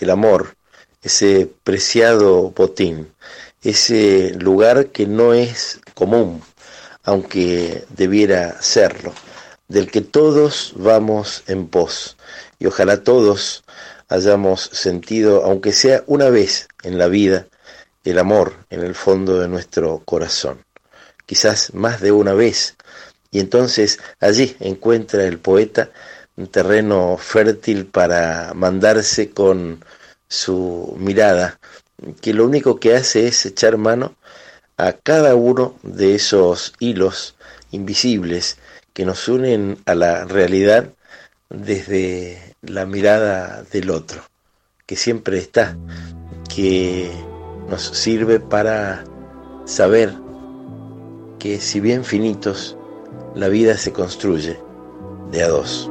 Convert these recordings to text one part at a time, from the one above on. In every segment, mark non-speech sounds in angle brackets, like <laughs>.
el amor, ese preciado botín, ese lugar que no es común, aunque debiera serlo, del que todos vamos en pos, y ojalá todos hayamos sentido, aunque sea una vez en la vida, el amor en el fondo de nuestro corazón, quizás más de una vez, y entonces allí encuentra el poeta un terreno fértil para mandarse con su mirada, que lo único que hace es echar mano a cada uno de esos hilos invisibles que nos unen a la realidad desde la mirada del otro, que siempre está, que nos sirve para saber que si bien finitos, la vida se construye de a dos.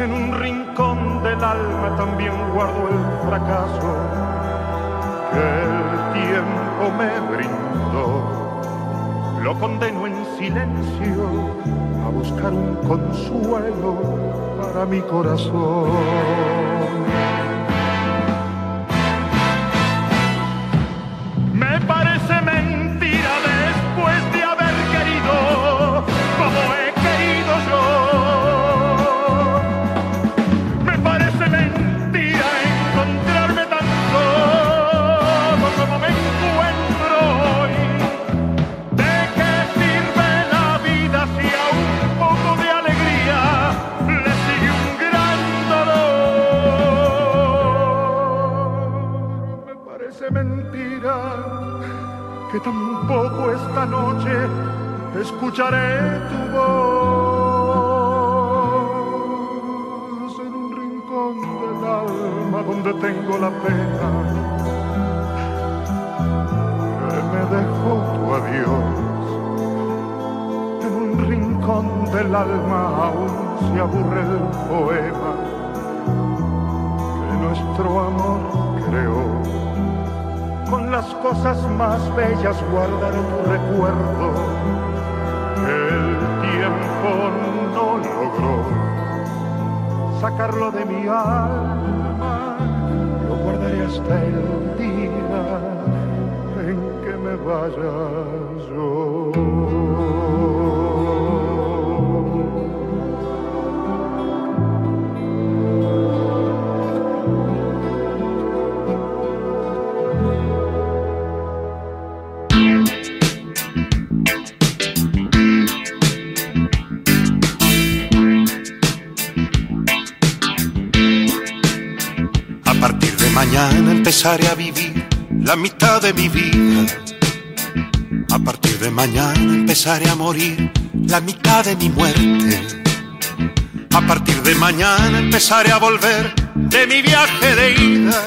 En un rincón del alma también guardo el fracaso que el tiempo me brindó. Lo condeno en silencio a buscar un consuelo para mi corazón. Tampoco esta noche escucharé tu voz en un rincón del alma donde tengo la pena que me dejó tu adiós. En un rincón del alma aún se aburre el poema que nuestro amor creó cosas más bellas guardaré tu recuerdo. El tiempo no logró sacarlo de mi alma. Lo guardaré hasta el día en que me vaya yo empezaré a vivir la mitad de mi vida. A partir de mañana empezaré a morir la mitad de mi muerte. A partir de mañana empezaré a volver de mi viaje de ida.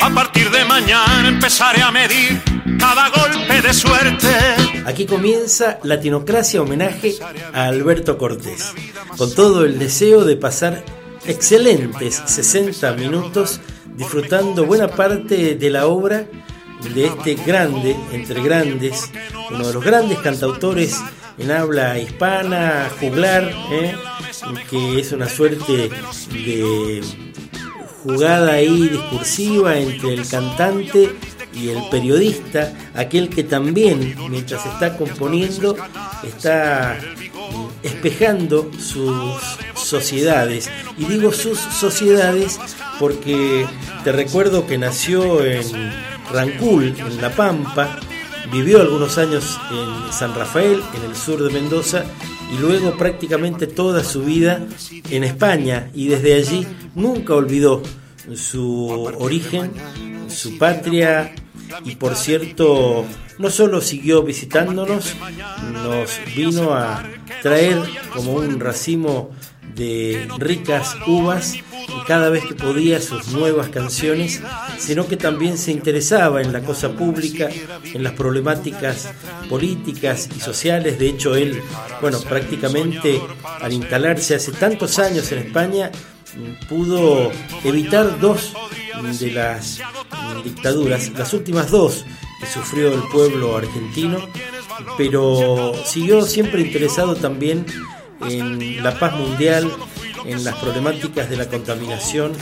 A partir de mañana empezaré a medir cada golpe de suerte. Aquí comienza Latinocracia homenaje a Alberto Cortés, con todo el deseo de pasar excelentes 60 minutos disfrutando buena parte de la obra de este grande, entre grandes, uno de los grandes cantautores en habla hispana, juglar, ¿eh? que es una suerte de jugada ahí discursiva entre el cantante y el periodista, aquel que también, mientras está componiendo, está espejando sus sociedades. Y digo sus sociedades porque te recuerdo que nació en Rancul, en La Pampa, vivió algunos años en San Rafael, en el sur de Mendoza, y luego prácticamente toda su vida en España, y desde allí nunca olvidó su origen, su patria, y por cierto, no solo siguió visitándonos, nos vino a traer como un racimo de ricas uvas cada vez que podía sus nuevas canciones, sino que también se interesaba en la cosa pública, en las problemáticas políticas y sociales. De hecho, él, bueno, prácticamente al instalarse hace tantos años en España, pudo evitar dos de las dictaduras, las últimas dos que sufrió el pueblo argentino, pero siguió siempre interesado también en la paz mundial, en las problemáticas de la contaminación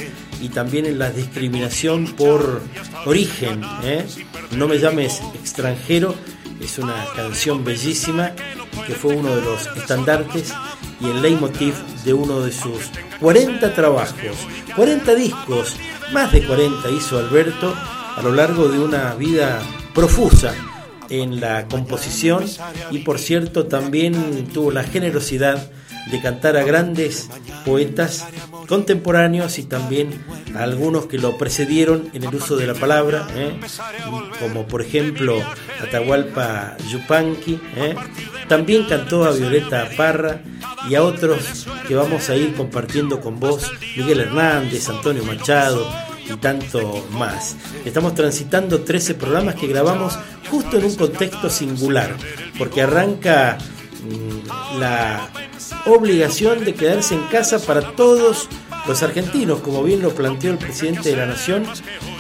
y también en la discriminación por origen. ¿eh? No me llames extranjero, es una canción bellísima que fue uno de los estandartes y el leitmotiv de uno de sus 40 trabajos, 40 discos, más de 40 hizo Alberto a lo largo de una vida profusa en la composición y por cierto también tuvo la generosidad de cantar a grandes poetas contemporáneos y también a algunos que lo precedieron en el uso de la palabra, ¿eh? como por ejemplo Atahualpa Yupanqui. ¿eh? También cantó a Violeta Parra y a otros que vamos a ir compartiendo con vos, Miguel Hernández, Antonio Machado, y tanto más. Estamos transitando 13 programas que grabamos justo en un contexto singular, porque arranca la obligación de quedarse en casa para todos los argentinos, como bien lo planteó el presidente de la Nación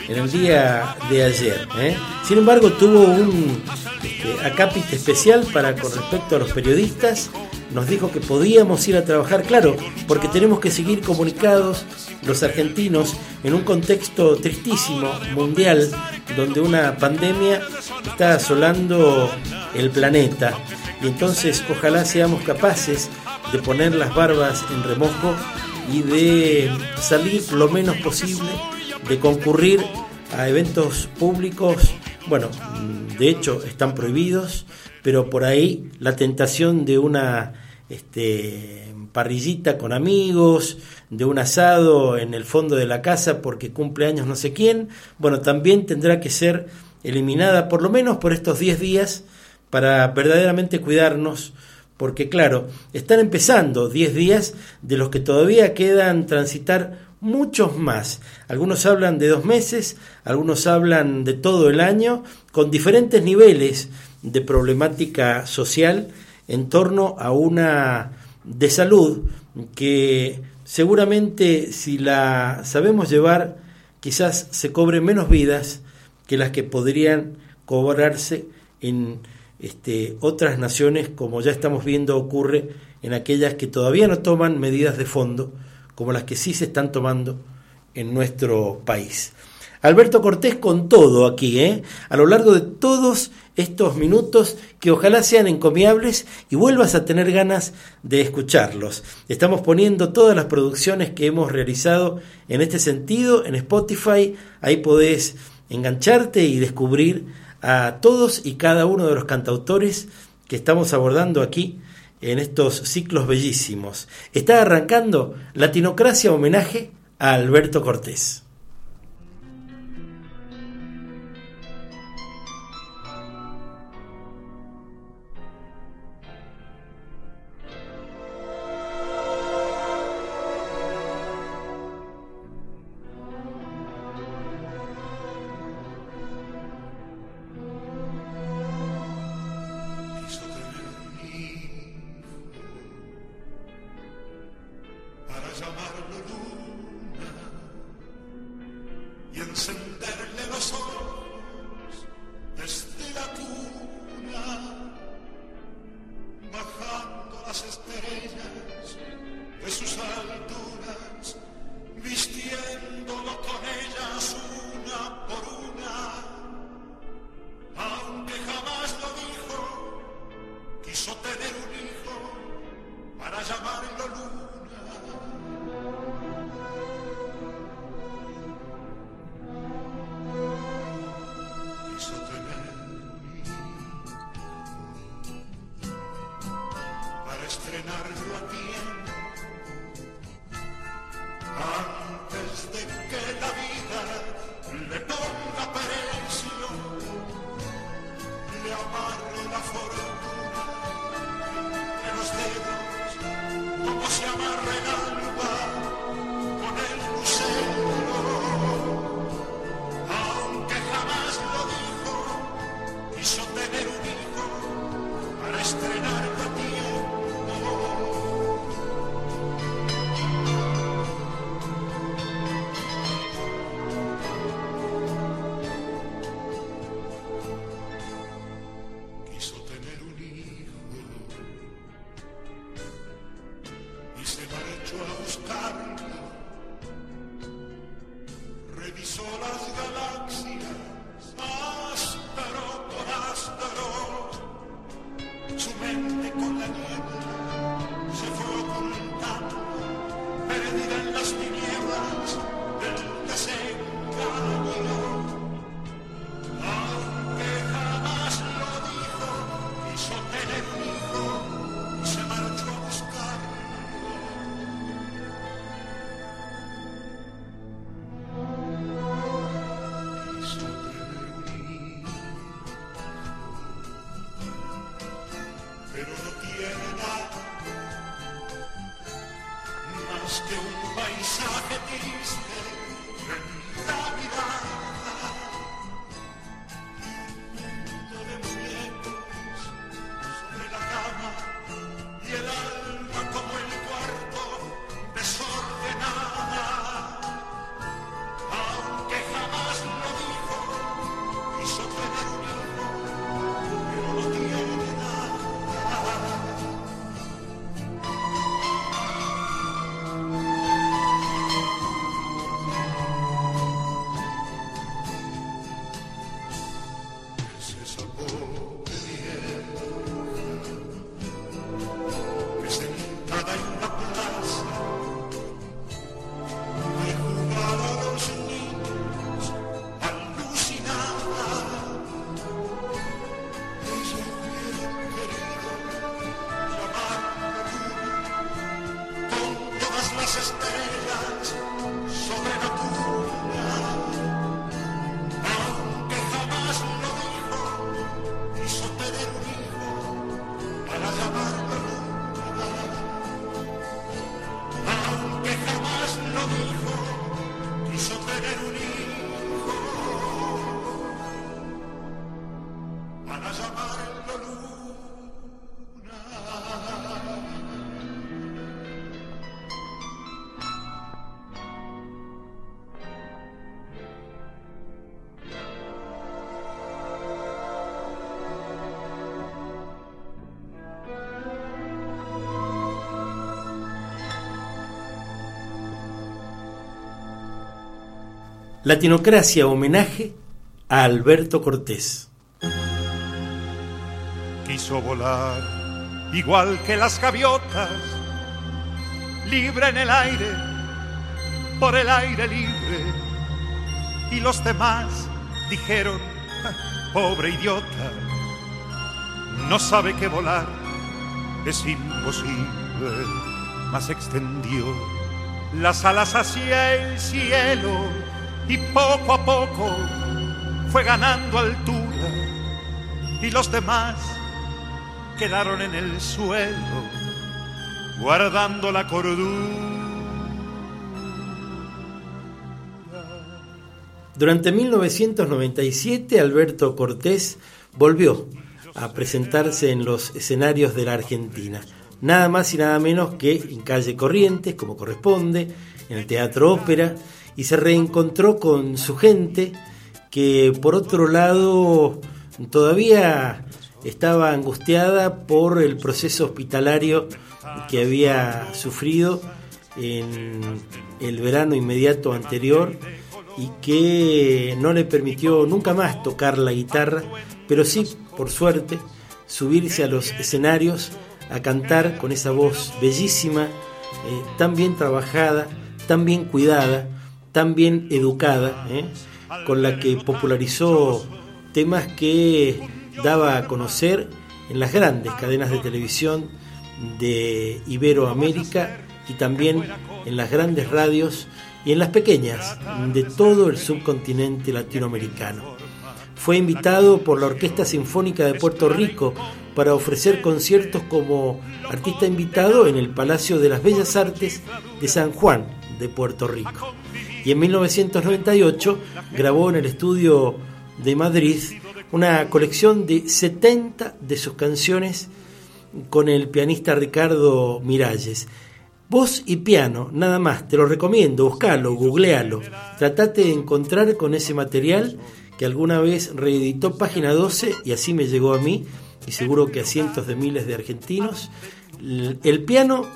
en el día de ayer. ¿eh? Sin embargo, tuvo un este, especial para con respecto a los periodistas. Nos dijo que podíamos ir a trabajar, claro, porque tenemos que seguir comunicados los argentinos en un contexto tristísimo, mundial, donde una pandemia está asolando el planeta. Y entonces ojalá seamos capaces de poner las barbas en remojo y de salir lo menos posible, de concurrir a eventos públicos, bueno, de hecho están prohibidos, pero por ahí la tentación de una este, parrillita con amigos, de un asado en el fondo de la casa porque cumple años no sé quién, bueno, también tendrá que ser eliminada por lo menos por estos 10 días para verdaderamente cuidarnos, porque claro, están empezando 10 días de los que todavía quedan transitar muchos más. Algunos hablan de dos meses, algunos hablan de todo el año, con diferentes niveles de problemática social en torno a una de salud que seguramente si la sabemos llevar, quizás se cobren menos vidas que las que podrían cobrarse en este, otras naciones, como ya estamos viendo ocurre en aquellas que todavía no toman medidas de fondo, como las que sí se están tomando en nuestro país. Alberto Cortés con todo aquí, ¿eh? a lo largo de todos estos minutos que ojalá sean encomiables y vuelvas a tener ganas de escucharlos. Estamos poniendo todas las producciones que hemos realizado en este sentido en Spotify, ahí podés engancharte y descubrir a todos y cada uno de los cantautores que estamos abordando aquí en estos ciclos bellísimos. Está arrancando Latinocracia homenaje a Alberto Cortés. Latinocracia homenaje a Alberto Cortés. Quiso volar igual que las gaviotas, libre en el aire, por el aire libre. Y los demás dijeron, pobre idiota, no sabe que volar es imposible, mas extendió las alas hacia el cielo y poco a poco fue ganando altura y los demás quedaron en el suelo guardando la cordura. Durante 1997 Alberto Cortés volvió a presentarse en los escenarios de la Argentina, nada más y nada menos que en calle Corrientes, como corresponde, en el Teatro Ópera, y se reencontró con su gente que por otro lado todavía estaba angustiada por el proceso hospitalario que había sufrido en el verano inmediato anterior y que no le permitió nunca más tocar la guitarra, pero sí, por suerte, subirse a los escenarios a cantar con esa voz bellísima, eh, tan bien trabajada, tan bien cuidada, tan bien educada, ¿eh? con la que popularizó temas que daba a conocer en las grandes cadenas de televisión de Iberoamérica y también en las grandes radios y en las pequeñas de todo el subcontinente latinoamericano. Fue invitado por la Orquesta Sinfónica de Puerto Rico para ofrecer conciertos como artista invitado en el Palacio de las Bellas Artes de San Juan de Puerto Rico y en 1998 grabó en el estudio de Madrid una colección de 70 de sus canciones con el pianista Ricardo Miralles. Voz y piano, nada más, te lo recomiendo, buscalo, googlealo, tratate de encontrar con ese material que alguna vez reeditó Página 12 y así me llegó a mí y seguro que a cientos de miles de argentinos. El piano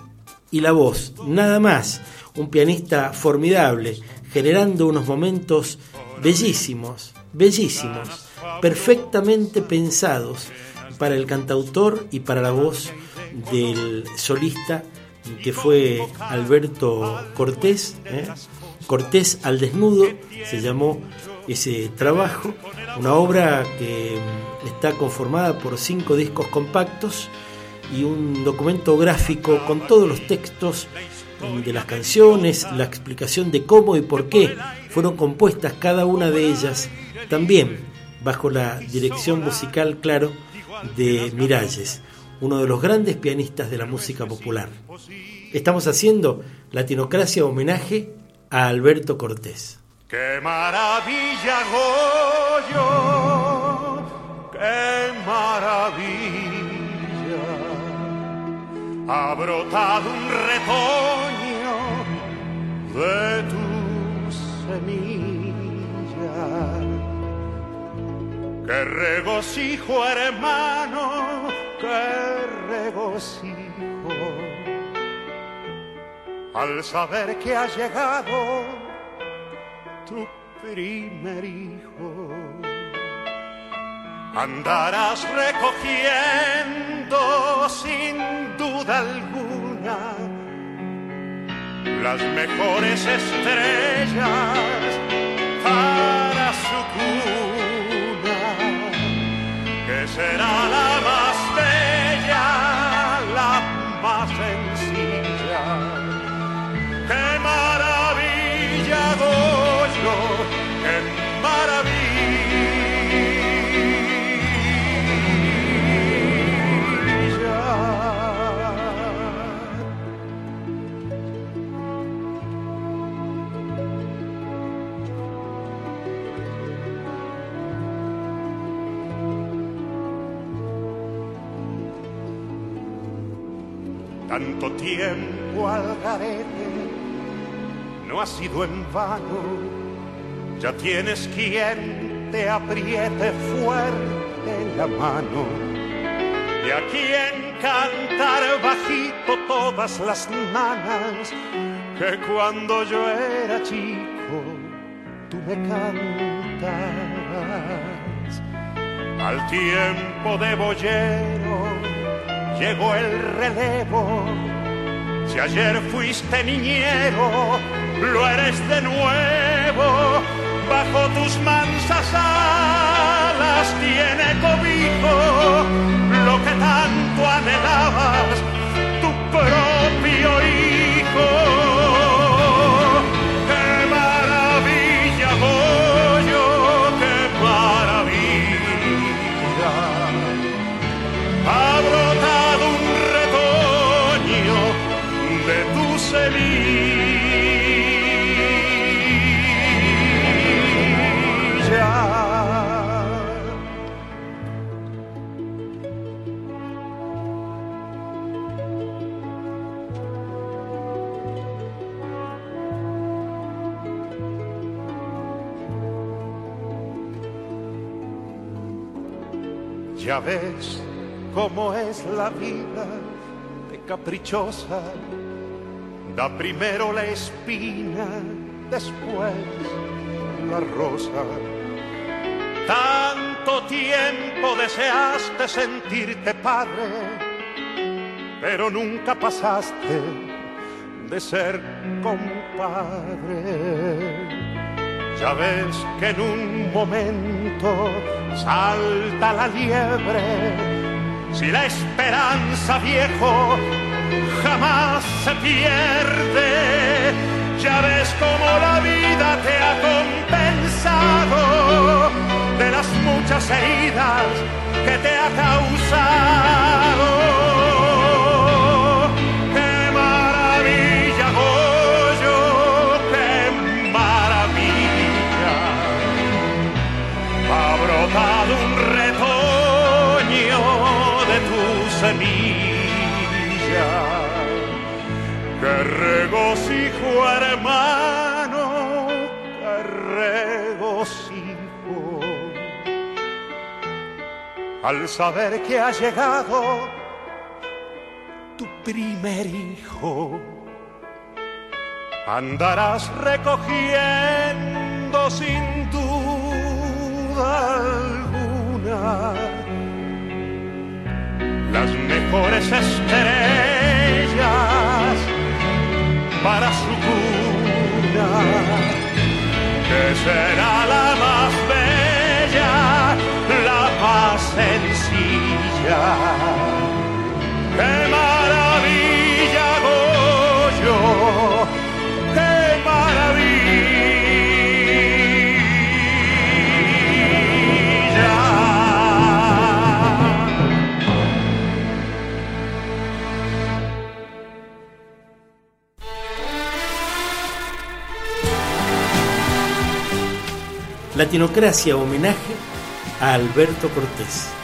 y la voz, nada más, un pianista formidable, generando unos momentos bellísimos, bellísimos, perfectamente pensados para el cantautor y para la voz del solista que fue Alberto Cortés. ¿eh? Cortés al desnudo se llamó ese trabajo, una obra que está conformada por cinco discos compactos y un documento gráfico con todos los textos de las canciones, la explicación de cómo y por qué fueron compuestas cada una de ellas, también bajo la dirección musical, claro, de Miralles, uno de los grandes pianistas de la música popular. Estamos haciendo Latinocracia homenaje a Alberto Cortés. ¡Qué maravilla, Goyo! ¡Qué maravilla! Ha brotado un retoño de tu semilla. ¡Qué regocijo, hermano! ¡Qué regocijo! Al saber que ha llegado tu primer hijo. Andarás recogiendo sin duda alguna las mejores estrellas para su cuna, que será la más bella, la más sencilla. ¡Qué maravilla, Tanto tiempo al garete no ha sido en vano. Ya tienes quien te apriete fuerte la mano. Y a quien cantar bajito todas las nanas que cuando yo era chico tú me cantabas. Al tiempo de boyero llegó el relevo. Si ayer fuiste niñero, lo eres de nuevo. Bajo tus mansas alas tiene cobijo lo que tanto anhelabas, tu propio hijo. Ya ves cómo es la vida de caprichosa. Da primero la espina, después la rosa. Tanto tiempo deseaste sentirte padre, pero nunca pasaste de ser compadre. Ya ves que en un momento salta la liebre. Si la esperanza, viejo, jamás se pierde. Ya ves cómo la vida te ha compensado de las muchas heridas que te ha causado. Regocijo, hermano! ¡Qué regocijo! Al saber que ha llegado tu primer hijo. andarás recogiendo sin duda alguna las mejores estrellas para su cuna, que será la más bella, la más sencilla. Latinocracia homenaje a Alberto Cortés.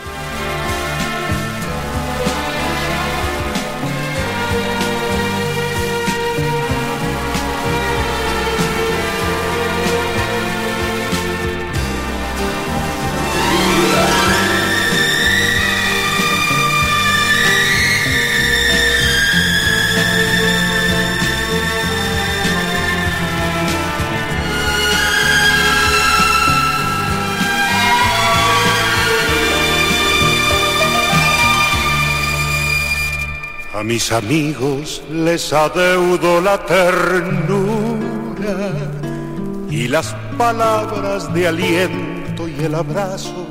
Mis amigos les adeudo la ternura y las palabras de aliento y el abrazo.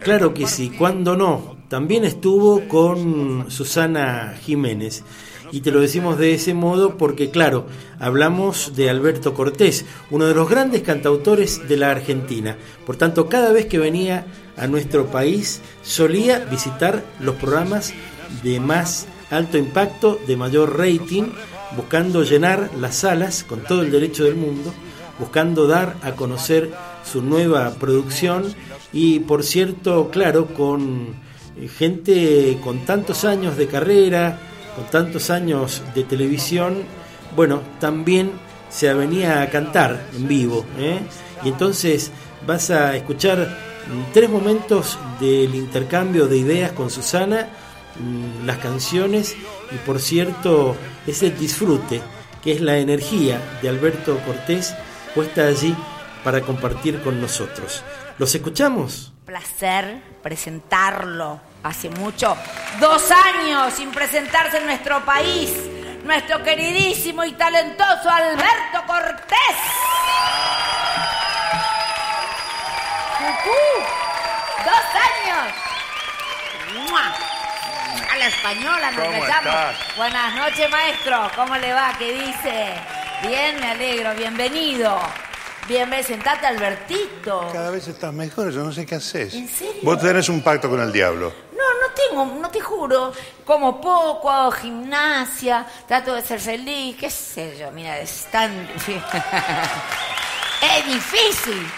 Claro que sí, cuando no. También estuvo con Susana Jiménez. Y te lo decimos de ese modo porque, claro, hablamos de Alberto Cortés, uno de los grandes cantautores de la Argentina. Por tanto, cada vez que venía a nuestro país, solía visitar los programas de más alto impacto, de mayor rating, buscando llenar las salas con todo el derecho del mundo, buscando dar a conocer su nueva producción y, por cierto, claro, con gente con tantos años de carrera, con tantos años de televisión, bueno, también se venía a cantar en vivo. ¿eh? Y entonces vas a escuchar mm, tres momentos del intercambio de ideas con Susana, las canciones y por cierto ese disfrute que es la energía de Alberto Cortés puesta allí para compartir con nosotros. ¿Los escuchamos? placer presentarlo. Hace mucho, dos años sin presentarse en nuestro país, nuestro queridísimo y talentoso Alberto Cortés. ¡Dos años! ¡Mua! A la española nos ¿Cómo estás? Buenas noches, maestro. ¿Cómo le va? ¿Qué dice? Bien, me alegro. Bienvenido. Bienvenido. Sentate, Albertito. Cada vez estás mejor, yo no sé qué haces. ¿En serio? Vos tenés un pacto con el diablo. No, no tengo, no te juro. Como poco, hago gimnasia, trato de ser feliz, qué sé yo, mira, es tan... <laughs> es difícil.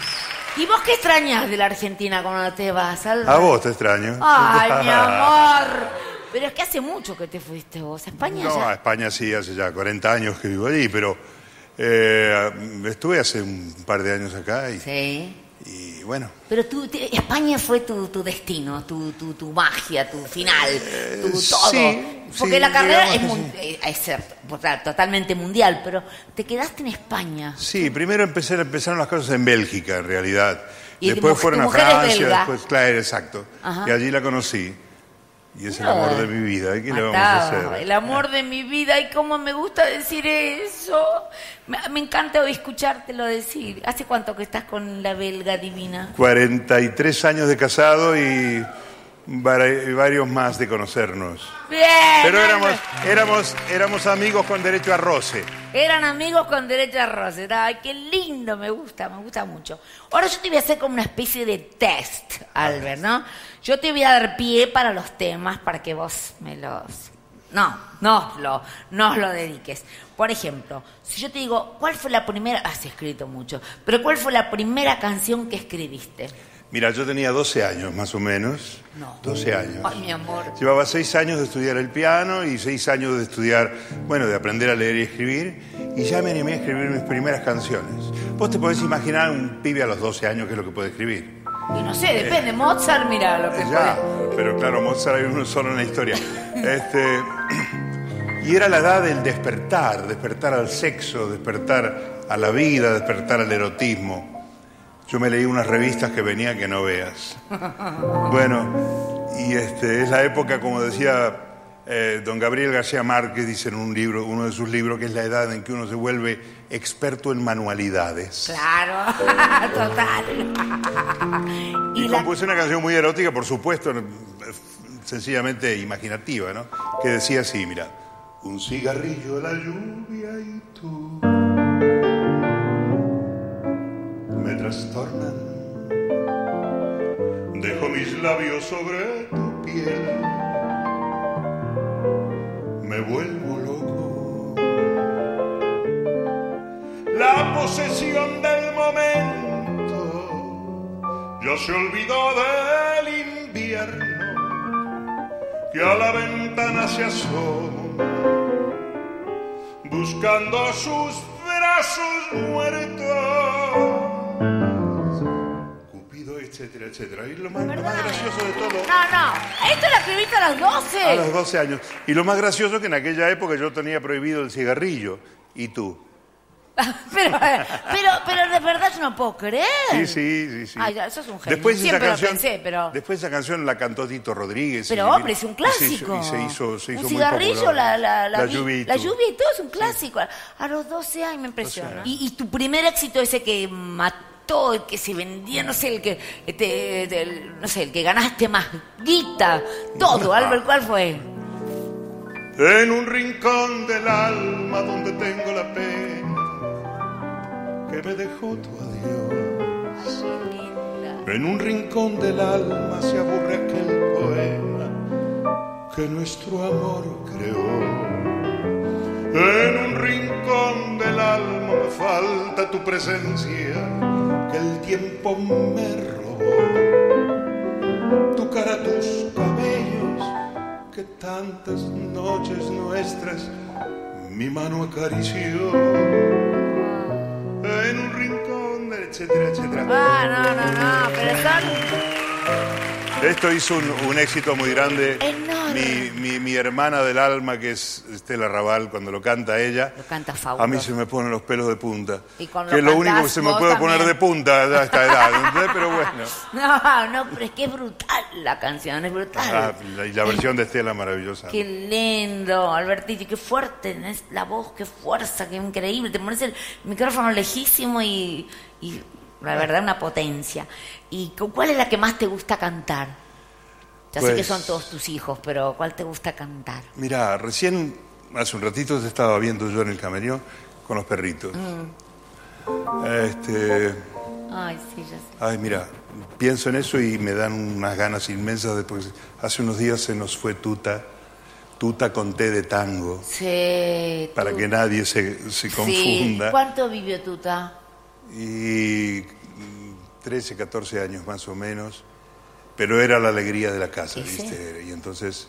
¿Y vos qué extrañas de la Argentina cuando te vas, Alba? A vos te extraño. Ay, mi amor. <laughs> Pero es que hace mucho que te fuiste vos. ¿A España No, a? España sí, hace ya 40 años que vivo allí, pero eh, estuve hace un par de años acá y, Sí. y bueno, Pero tú, te- España fue tu, tu destino, tu, tu, tu magia, tu final, tu todo. sí, Porque sí, la carrera es, eh, es sea, totalmente mundial, pero te quedaste en España. sí, primero empecé, empezaron las cosas en Bélgica en realidad. Y después fueron tu a es Francia, después, claro, exacto. Ajá. Y allí la conocí. Y es el amor de mi vida. ¿y ¿Qué le vamos a hacer? El amor de mi vida y cómo me gusta decir eso. Me, me encanta escuchártelo decir. ¿Hace cuánto que estás con la belga divina? 43 años de casado y varios más de conocernos. Bien. Pero éramos, éramos, éramos amigos con derecho a roce. Eran amigos con derecho a roce. Ay, qué lindo, me gusta, me gusta mucho. Ahora yo te voy a hacer como una especie de test, Albert, ¿no? Yo te voy a dar pie para los temas para que vos me los... No, no lo, no os lo dediques. Por ejemplo, si yo te digo, ¿cuál fue la primera... Has escrito mucho, pero ¿cuál fue la primera canción que escribiste? Mira, yo tenía 12 años más o menos. No. 12 años. Ay, mi amor. Llevaba 6 años de estudiar el piano y 6 años de estudiar, bueno, de aprender a leer y escribir. Y ya me animé a escribir mis primeras canciones. Vos te podés imaginar un pibe a los 12 años que es lo que puede escribir. Y no sé, depende. Mozart, mira lo que Ya, puede- pero claro, Mozart hay uno solo en la historia. Este, Y era la edad del despertar, despertar al sexo, despertar a la vida, despertar al erotismo. Yo me leí unas revistas que venía que no veas. Bueno, y este, es la época, como decía eh, don Gabriel García Márquez, dice en un libro, uno de sus libros, que es la edad en que uno se vuelve experto en manualidades. Claro, <laughs> total. Y, compuse una canción muy erótica, por supuesto, sencillamente imaginativa, ¿no? Que decía así, mira, un cigarrillo, la lluvia y tú me trastornan. Dejo mis labios sobre tu piel, me vuelvo loco. La posesión del momento ya se olvidó del invierno que a la ventana se asoma buscando sus brazos muertos etcétera, etcétera. Y lo más, gracioso de todo. No, no. Esto lo escribiste a los 12. A los 12 años. Y lo más gracioso es que en aquella época yo tenía prohibido el cigarrillo. ¿Y tú? <laughs> pero, pero, pero de verdad yo no puedo creer. Sí, sí, sí. sí. Ay, eso es un genio. Después Siempre esa canción, lo pensé, pero... Después esa canción la cantó Tito Rodríguez. Pero hombre, es un clásico. Y se hizo, se hizo, un muy cigarrillo, popular. la, la, la, la vi- lluvia y la lluvia y todo es un clásico. A los 12 años me impresiona. 12 Y, y tu primer éxito ese que mató, el que se vendía, no sé, el que, este, no sé, el que ganaste más guita, todo, Albert, ¿cuál fue? En un rincón del alma donde tengo la pena que me dejó tu adiós. En un rincón del alma se aburre aquel poema que nuestro amor creó. En un rincón del alma me falta tu presencia que el tiempo me robó. Tu cara, tus cabellos que tantas noches nuestras mi mano acarició. En un rincón, etcétera, etcétera. Ah, no, no, no, pero son... Esto hizo un, un éxito muy grande. Enorme. Mi, mi- mi hermana del alma, que es Estela Raval, cuando lo canta ella, Lo canta a mí fabuloso. se me ponen los pelos de punta. Y con que lo es lo único que se me puede poner de punta a esta edad. Pero bueno. <laughs> No, no, pero es que es brutal la canción, es brutal. Ah, la- y la versión de Estela maravillosa. Qué lindo, Albertito, qué fuerte tenés la voz, qué fuerza, qué increíble. Te pones el micrófono lejísimo y, y la verdad una potencia. ¿Y cu- cuál es la que más te gusta cantar? Ya sé que Pues- son todos tus hijos, pero ¿cuál te gusta cantar? Mira, recién, hace un ratito te estaba viendo yo en el camerino con los perritos. Mm. Este, Ay, sí, ya sé. ay, mira, pienso en eso y me dan unas ganas inmensas después. Hace unos días se nos fue Tuta, Tuta con té de tango, Sí, para que nadie se, se Sí. confunda. ¿Cuánto vivió Tuta? Y mm, 13, 14 años más o menos, pero era la alegría de la casa, Sí, sí. ¿viste? Y entonces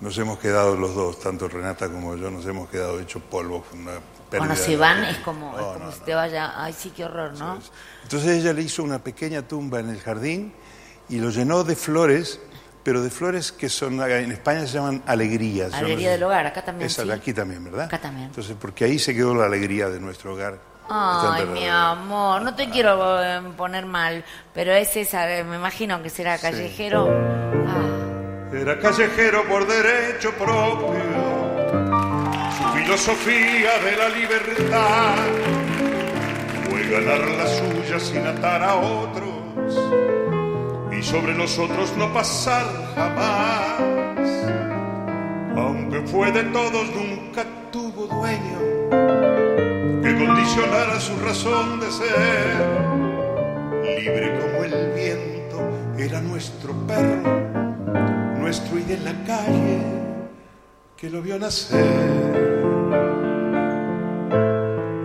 nos hemos quedado los dos, tanto Renata como yo, nos hemos quedado hechos polvo. Una Cuando se van es como, es No, como no, si no. te vaya. Ay, sí, qué horror, ¿no? Entonces ella le hizo una pequeña tumba en el jardín y lo llenó de flores, pero de flores que son, en España se llaman alegrías. Alegría del hogar, acá también. Esa sí. aquí también, ¿verdad? Acá también. Entonces, porque ahí se quedó la alegría de nuestro hogar. Ay, mi amor, no te quiero eh, poner mal, pero es esa, eh, me imagino que será callejero. Ah, Era callejero por derecho propio, su filosofía de la libertad. Fue ganar la suya sin atar a otros y sobre los otros no pasar jamás. Aunque fue de todos, nunca tuvo dueño condicionara su razón de ser. Libre como el viento, era nuestro perro nuestro y de la calle que lo vio nacer.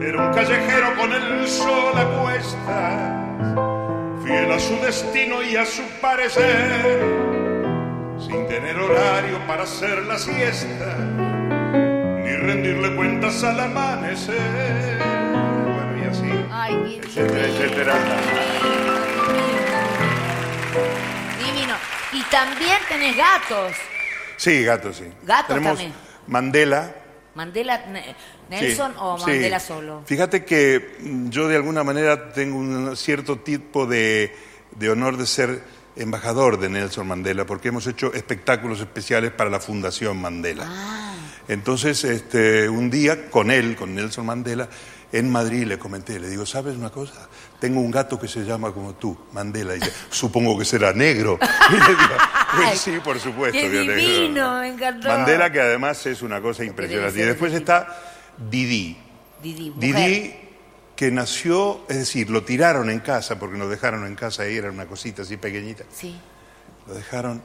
Era un callejero con el sol a cuestas, fiel a su destino y a su parecer, sin tener horario para hacer la siesta, rendirle cuentas al amanecer. Bueno, y así, Ay, etcétera, etcétera. divino. Y también tenés gatos. Sí, gatos, sí. Gatos Tenemos también. Mandela, Mandela, Ne- Nelson Sí, o sí. Mandela solo. Fíjate que mm, yo de alguna manera tengo un cierto tipo de, de honor de ser embajador de Nelson Mandela, porque hemos hecho espectáculos especiales para la Fundación Mandela. Ah. Entonces, este, un día con él, con Nelson Mandela, en Madrid le comenté, le digo, ¿sabes una cosa? Tengo un gato que se llama como tú, Mandela. Y dice, <laughs> supongo que será negro. <laughs> Y le digo, "Pues sí, por supuesto. qué que negro". divino, me encantó. Mandela, que además es una cosa impresionante. Y después está Didi. Didi, mujer. Didi, que nació, es decir, lo tiraron en casa, porque nos dejaron en casa y era una cosita así pequeñita. Sí. Lo dejaron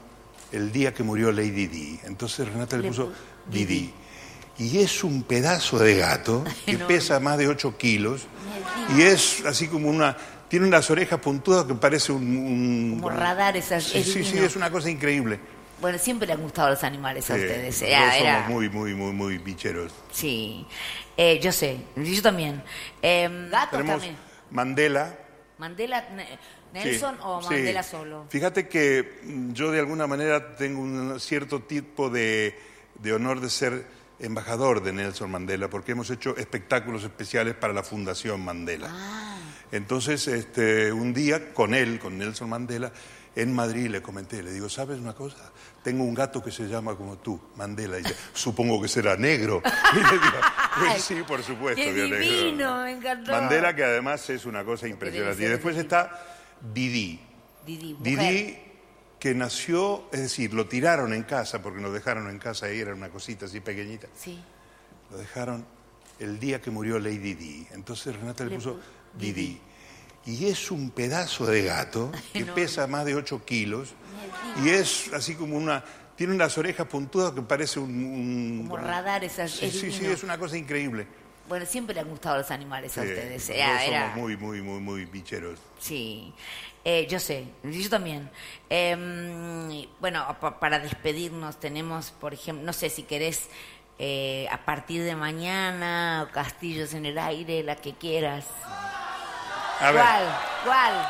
el día que murió Lady Di. Entonces Renata le Le puso pu- Didi. Y es un pedazo de gato <laughs> que no. pesa más de 8 kilos y es así como una... Tiene unas orejas puntudas que parece un... un- Como radar, esas- Sí, es sí, sí, es una cosa increíble. Bueno, siempre le han gustado los animales a Sí, ustedes. Era- era- somos muy, muy, muy, muy bicheros. Sí. Eh, yo sé, yo también. Eh, gatos Tenemos también. Mandela, Mandela, Ne- Nelson Sí, o sí. Mandela solo. Fíjate que mm, yo de alguna manera tengo un cierto tipo de, de honor de ser embajador de Nelson Mandela, porque hemos hecho espectáculos especiales para la Fundación Mandela. Ah. Entonces, este, un día con él, con Nelson Mandela, en Madrid le comenté, le digo, ¿sabes una cosa? Tengo un gato que se llama como tú, Mandela. Y dice, supongo que será negro. <laughs> Y le digo, pues sí, por supuesto. qué que es negro". divino, me encantó. Mandela, que además es una cosa impresionante. Y después divino. está Didi. Didi. Didi, que nació, es decir, lo tiraron en casa, porque nos dejaron en casa y era una cosita así pequeñita. Sí. Lo dejaron el día que murió Lady Di. Entonces Renata le Le puso pu- Didi. Y es un pedazo de gato <laughs> que no. pesa más de 8 kilos y es así como una... Tiene unas orejas puntudas que parece un... un- Como radar, esas- Sí, sí, sí, es una cosa increíble. Bueno, siempre le han gustado los animales a ustedes. Era- era- somos muy, muy, muy, muy bicheros. Sí, Eh, yo sé, yo también. Eh, bueno, pa- para despedirnos tenemos, por ejemplo, no sé si querés eh, a partir de mañana o Castillos en el aire, la que quieras. A ver. ¿Cuál? ¿Cuál?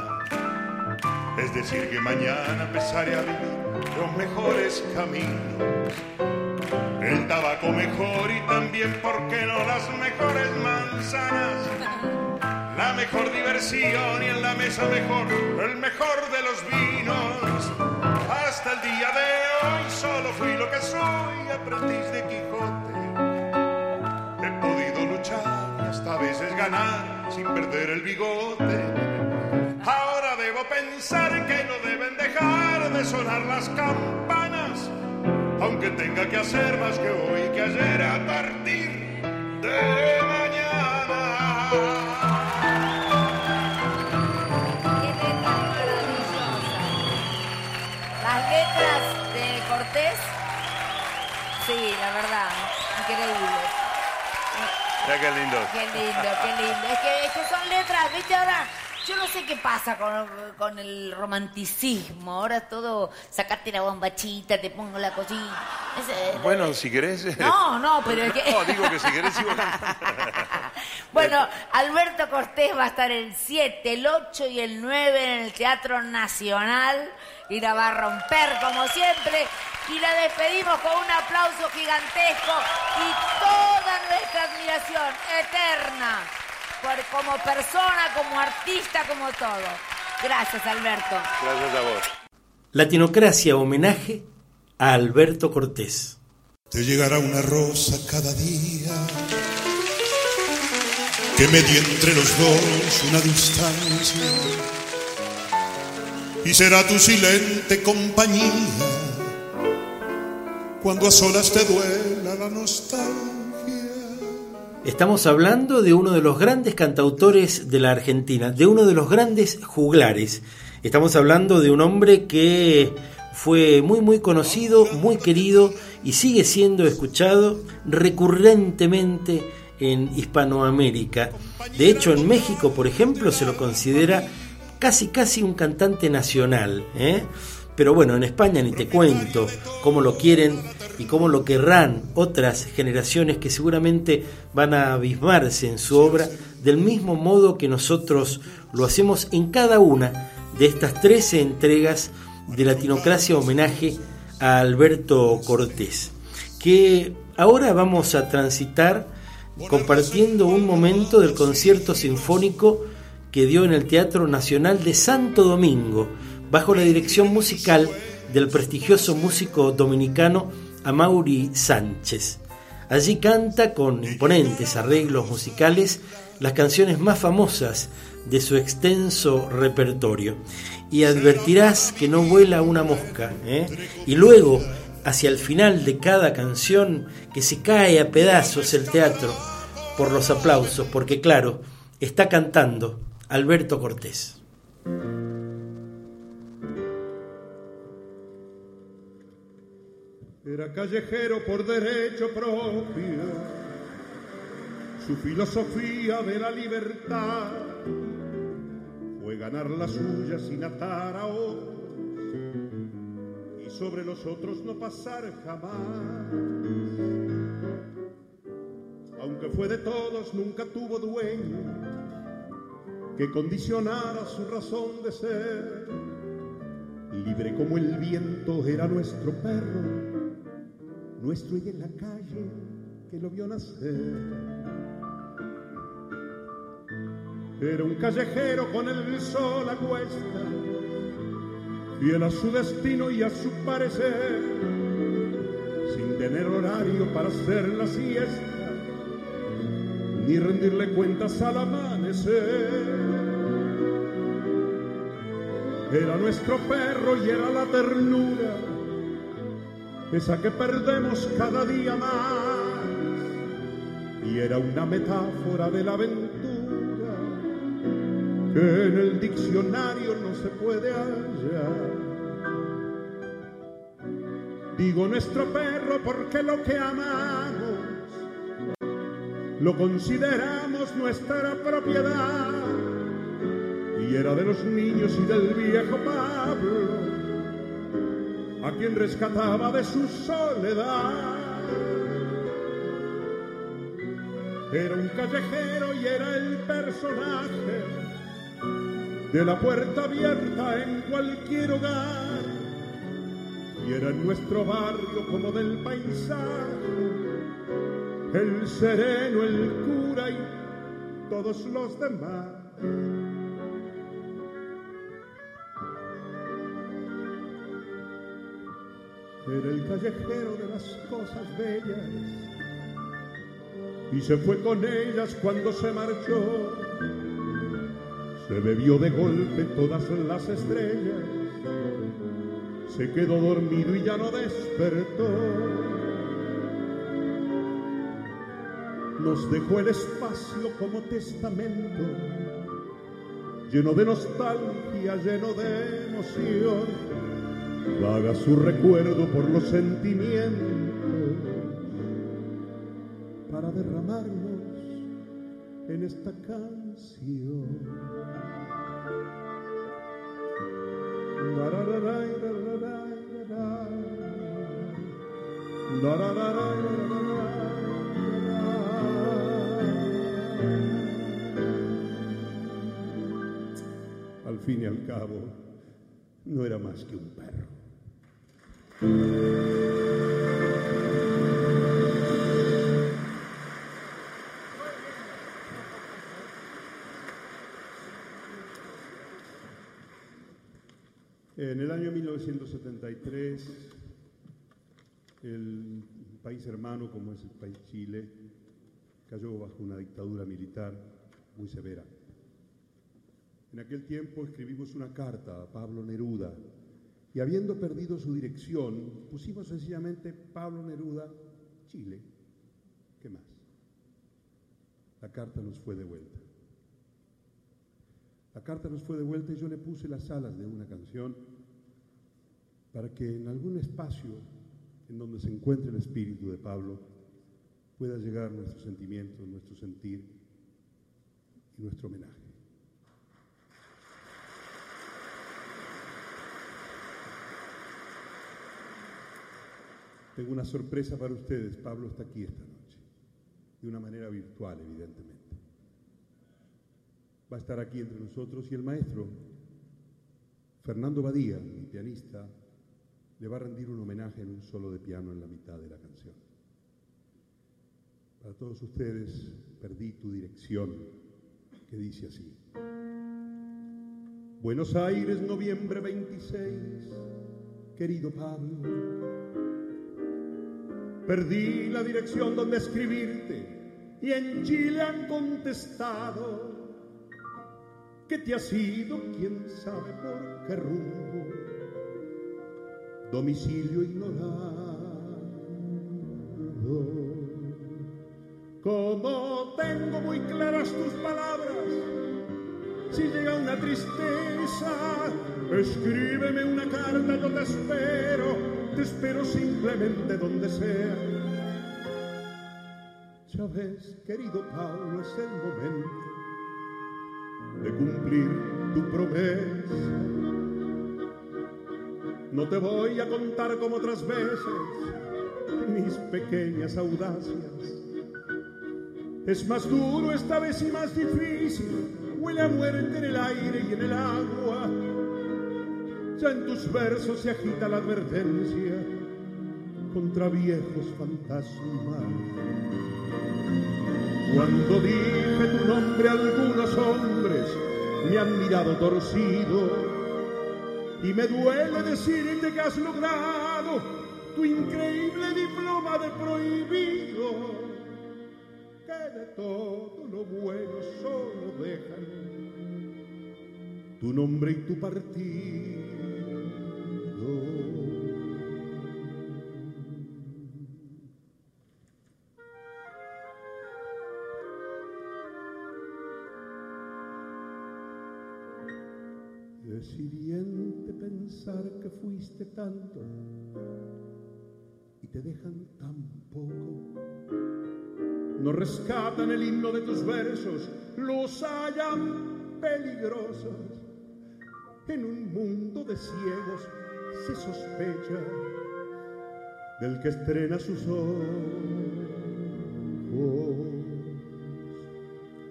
Es decir, que mañana empezaré a vivir los mejores caminos. El tabaco mejor y también, ¿por qué no las mejores manzanas? La mejor diversión y en la mesa mejor, el mejor de los vinos. Hasta el día de hoy solo fui lo que soy, aprendiz de Quijote. He podido luchar hasta a veces ganar sin perder el bigote. Debo pensar que no deben dejar de sonar las campanas, aunque tenga que hacer más que hoy que ayer a partir de mañana. Las letras de Cortés, sí, la verdad, increíble. mira qué lindo. Qué lindo, qué lindo. Es que, es que son letras, ¿viste? Ahora, yo no sé qué pasa con, con el romanticismo. Ahora todo, sacate la bombachita, te pongo la cosita. Es, eh, Bueno, si querés... No, no, pero es que... No, digo que si querés cantando. <laughs> Bueno, Alberto Cortés va a estar el 7, el 8 y el 9 en el Teatro Nacional y la va a romper como siempre. Y la despedimos con un aplauso gigantesco y toda nuestra admiración eterna por, como persona, como artista, como todo. Gracias, Alberto. Gracias a vos. Latinocracia homenaje a Alberto Cortés. Te llegará una rosa cada día que medie entre los dos una distancia y será tu silente compañía cuando a solas te duela la nostalgia. Estamos hablando de uno de los grandes cantautores de la Argentina, de uno de los grandes juglares. Estamos hablando de un hombre que fue muy muy conocido, muy querido y sigue siendo escuchado recurrentemente en Hispanoamérica. De hecho, en México, por ejemplo, se lo considera casi casi un cantante nacional. ¿eh? Pero bueno, en España ni te cuento cómo lo quieren y cómo lo querrán otras generaciones que seguramente van a abismarse en su obra del mismo modo que nosotros lo hacemos en cada una de estas 13 entregas de Latinocracia homenaje a Alberto Cortés, que ahora vamos a transitar compartiendo un momento del concierto sinfónico que dio en el Teatro Nacional de Santo Domingo, bajo la dirección musical del prestigioso músico dominicano Amaury Sánchez. Allí canta con imponentes arreglos musicales las canciones más famosas de su extenso repertorio. Y advertirás que no vuela una mosca. ¿eh? Y luego, hacia el final de cada canción, que se cae a pedazos el teatro por los aplausos, porque claro, está cantando Alberto Cortés. Era callejero por derecho propio, su filosofía de la libertad fue ganar la suya sin atar a otros y sobre los otros no pasar jamás. Aunque fue de todos, nunca tuvo dueño que condicionara su razón de ser. Libre como el viento era nuestro perro, nuestro y en la calle que lo vio nacer. Era un callejero con el sol a cuesta, fiel a su destino y a su parecer, sin tener horario para hacer la siesta ni rendirle cuentas al amanecer. Era nuestro perro y era la ternura, esa que perdemos cada día más. Y era una metáfora de la aventura que en el diccionario no se puede hallar. Digo nuestro perro porque lo que amamos lo consideramos nuestra propiedad. Y era de los niños y del viejo Pablo, quien rescataba de su soledad. Era un callejero y era el personaje de la puerta abierta en cualquier hogar. Y era en nuestro barrio como del paisaje el sereno, el cura y todos los demás. Era el callejero de las cosas bellas y se fue con ellas cuando se marchó. Se bebió de golpe todas las estrellas, se quedó dormido y ya no despertó. nos dejó el espacio como testamento, lleno de nostalgia, lleno de emoción, vaga su recuerdo por los sentimientos, para derramarnos en esta canción. fin y al cabo no era más que un perro. En el año 1973, el país hermano como es el país Chile cayó bajo una dictadura militar muy severa. En aquel tiempo escribimos una carta a Pablo Neruda Y habiendo perdido su dirección, pusimos sencillamente Pablo Neruda, Chile. ¿Qué más? La carta nos fue devuelta. La carta nos fue devuelta y yo le puse las alas de una canción para que en algún espacio en donde se encuentre el espíritu de Pablo pueda llegar nuestro sentimiento, nuestro sentir y nuestro homenaje. Tengo una sorpresa para ustedes. Pablo está aquí esta noche, de una manera virtual, evidentemente. Va a estar aquí entre nosotros y el maestro Fernando Badía, mi pianista, le va a rendir un homenaje en un solo de piano en la mitad de la canción. Para todos ustedes, perdí tu dirección, que dice así. Buenos Aires, noviembre 26, querido Pablo. Perdí la dirección donde escribirte y en Chile han contestado que te has ido, quién sabe por qué rumbo, domicilio ignorado. Como tengo muy claras tus palabras, si llega una tristeza, escríbeme una carta, yo te espero, te espero simplemente donde sea. Ya ves, querido Pablo, es el momento de cumplir tu promesa. No te voy a contar como otras veces mis pequeñas audacias. Es más duro esta vez y más difícil, huele a muerte en el aire y en el agua. Ya en tus versos se agita la advertencia contra viejos fantasmas. Cuando dije tu nombre algunos hombres me han mirado torcido y me duele decirte que has logrado tu increíble diploma de prohibido, que de todo lo bueno solo dejan tu nombre y tu partido. Es hiriente pensar que fuiste tanto y te dejan tan poco. No rescatan el himno de tus versos, los hallan peligrosos. En un mundo de ciegos se sospecha del que estrena sus ojos.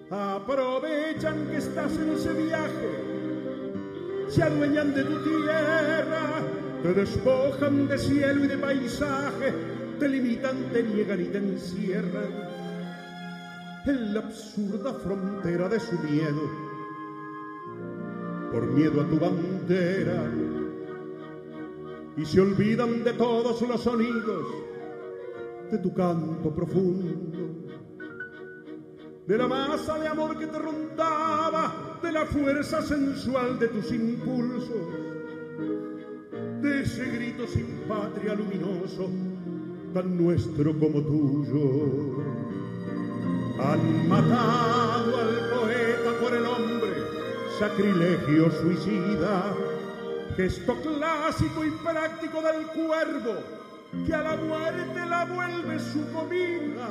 Aprovechan que estás en ese viaje se adueñan de tu tierra, te despojan de cielo y de paisaje, te limitan, te niegan y te encierran en la absurda frontera de su miedo, por miedo a tu bandera, y se olvidan de todos los sonidos de tu canto profundo, de la masa de amor que te rondaba de la fuerza sensual de tus impulsos, de ese grito sin patria luminoso, tan nuestro como tuyo. Han matado al poeta por el hombre, sacrilegio suicida, gesto clásico y práctico del cuervo, que a la muerte la vuelve su comida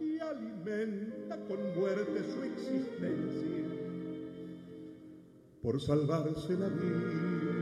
y alimenta con muerte su existencia por salvarse la vida.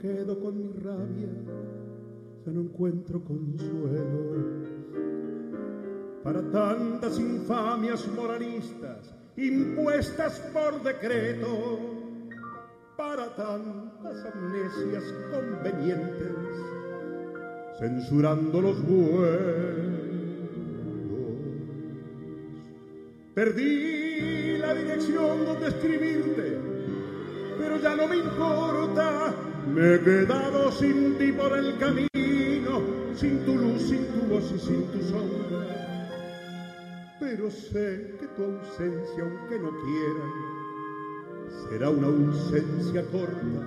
Quedo con mi rabia, ya no encuentro consuelo para tantas infamias moralistas impuestas por decreto, para tantas amnesias convenientes, censurando los vuelos. Perdí la dirección donde escribirte, pero ya no me importa, me he quedado sin ti por el camino, sin tu luz, sin tu voz y sin tu sombra pero sé que tu ausencia, aunque no quiera, será una ausencia corta,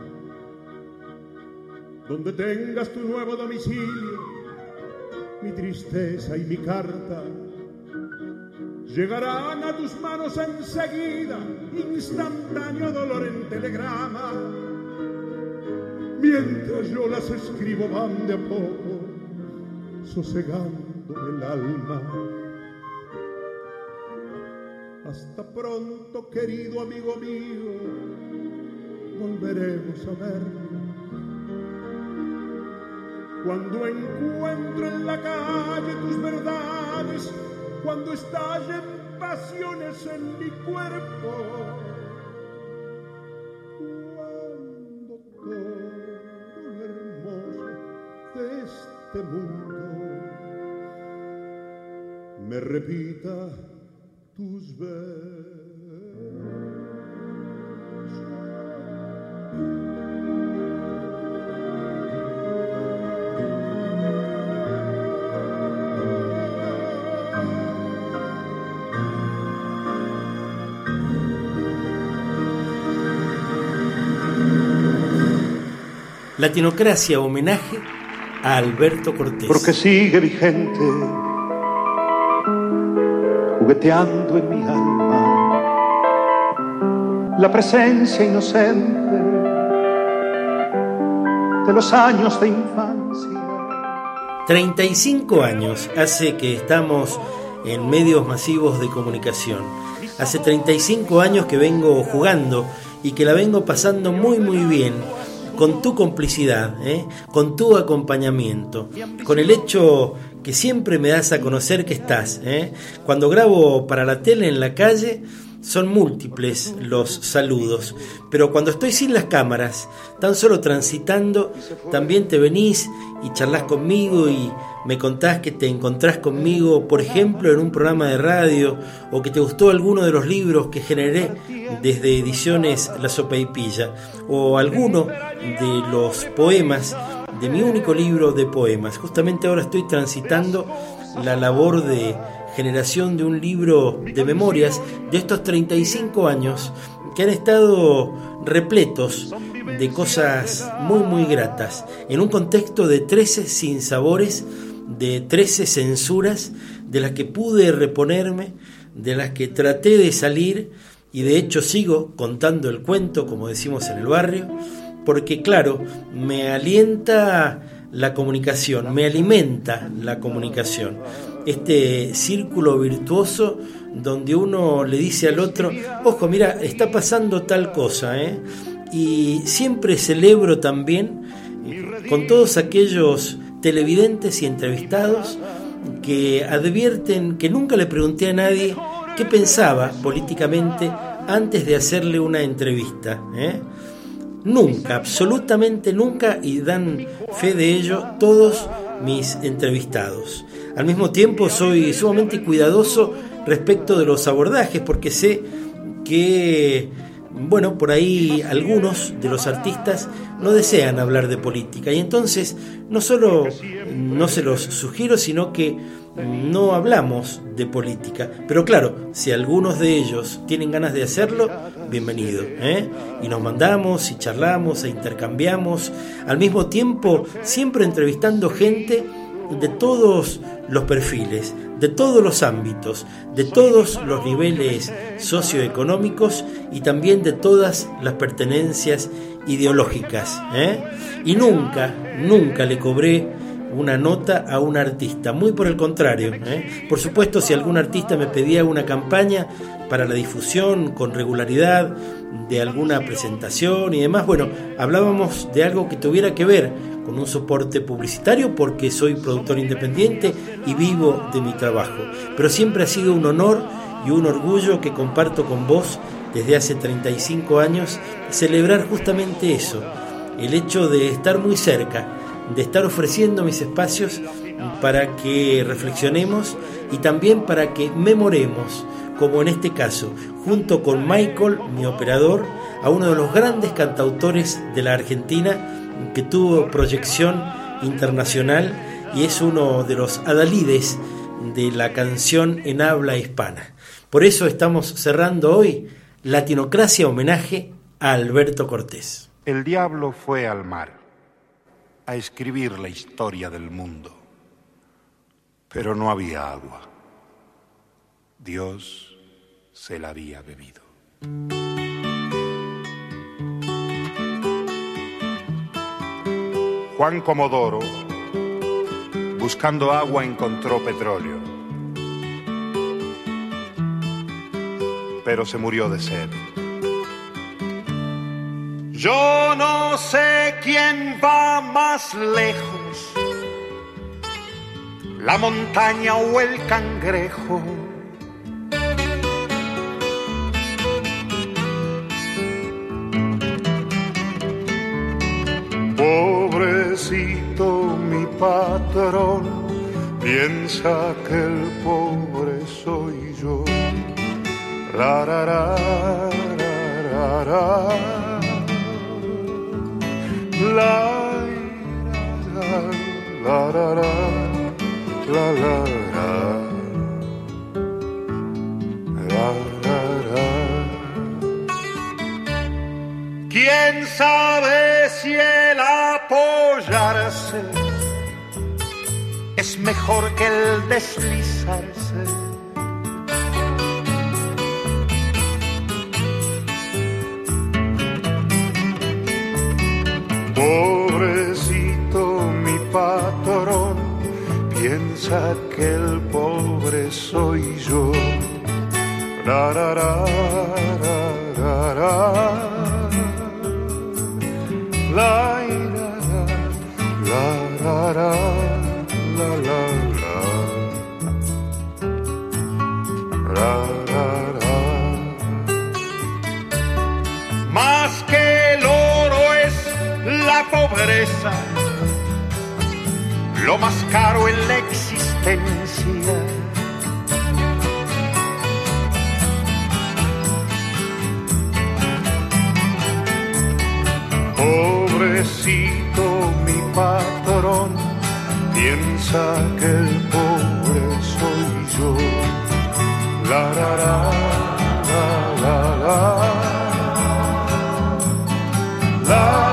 donde tengas tu nuevo domicilio, mi tristeza y mi carta. Llegarán a tus manos enseguida, instantáneo dolor en telegrama. Mientras yo las escribo van de a poco, sosegando el alma. Hasta pronto, querido amigo mío, volveremos a vernos. Cuando encuentro en la calle tus verdades, cuando estallen pasiones en mi cuerpo, Latinocracia homenaje a Alberto Cortés. Porque sigue vigente jugueteando en mi alma la presencia inocente de los años de infancia. 35 años hace que estamos en medios masivos de comunicación. Hace 35 años que vengo jugando y que la vengo pasando muy muy bien con tu complicidad, ¿eh? con tu acompañamiento, con el hecho que siempre me das a conocer que estás. ¿eh? Cuando grabo para la tele en la calle, son múltiples los saludos, pero cuando estoy sin las cámaras, tan solo transitando, también te venís y charlas conmigo y me contás que te encontrás conmigo, por ejemplo, en un programa de radio o que te gustó alguno de los libros que generé desde ediciones La Sopa y Pilla o alguno de los poemas de mi único libro de poemas. Justamente ahora estoy transitando la labor de generación de un libro de memorias de estos 35 años que han estado repletos de cosas muy muy gratas, en un contexto de 13 sinsabores, de 13 censuras, de las que pude reponerme, de las que traté de salir y de hecho sigo contando el cuento, como decimos en el barrio, porque claro, me alienta la comunicación, me alimenta la comunicación este círculo virtuoso donde uno le dice al otro, ojo, mira, está pasando tal cosa, ¿eh? Y siempre celebro también con todos aquellos televidentes y entrevistados que advierten que nunca le pregunté a nadie qué pensaba políticamente antes de hacerle una entrevista. ¿eh? Nunca, absolutamente nunca, y dan fe de ello todos mis entrevistados. Al mismo tiempo soy sumamente cuidadoso respecto de los abordajes porque sé que bueno, por ahí algunos de los artistas no desean hablar de política y entonces no solo no se los sugiero, sino que no hablamos de política. Pero claro, si algunos de ellos tienen ganas de hacerlo, bienvenido. ¿eh? Y nos mandamos y charlamos e intercambiamos, al mismo tiempo siempre entrevistando gente de todos los perfiles, de todos los ámbitos, de todos los niveles socioeconómicos y también de todas las pertenencias ideológicas. ¿eh? Y nunca, nunca le cobré una nota a un artista, muy por el contrario. ¿eh? Por supuesto, si algún artista me pedía una campaña para la difusión con regularidad de alguna presentación y demás, bueno, hablábamos de algo que tuviera que ver con un soporte publicitario porque soy productor independiente y vivo de mi trabajo. Pero siempre ha sido un honor y un orgullo que comparto con vos desde hace 35 años celebrar justamente eso, el hecho de estar muy cerca, de estar ofreciendo mis espacios para que reflexionemos y también para que memoremos, como en este caso, junto con Michael, mi operador, a uno de los grandes cantautores de la Argentina, que tuvo proyección internacional y es uno de los adalides de la canción en habla hispana. Por eso estamos cerrando hoy Latinocracia homenaje a Alberto Cortés. El diablo fue al mar a escribir la historia del mundo, pero no había agua. Dios se la había bebido. Juan Comodoro, buscando agua, encontró petróleo, pero se murió de sed. Yo no sé quién va más lejos, la montaña o el cangrejo Pobrecito mi patrón, piensa que el pobre soy yo. La, la, la, ¿Quién sabe si el apoyarse es mejor que el deslizarse? Pobrecito mi patrón, piensa que el pobre soy yo. Ra, ra, ra, ra, ra, la la la la la la lo más caro en la existencia Pobrecito mi patrón, piensa que el pobre soy yo. La la la la la la. La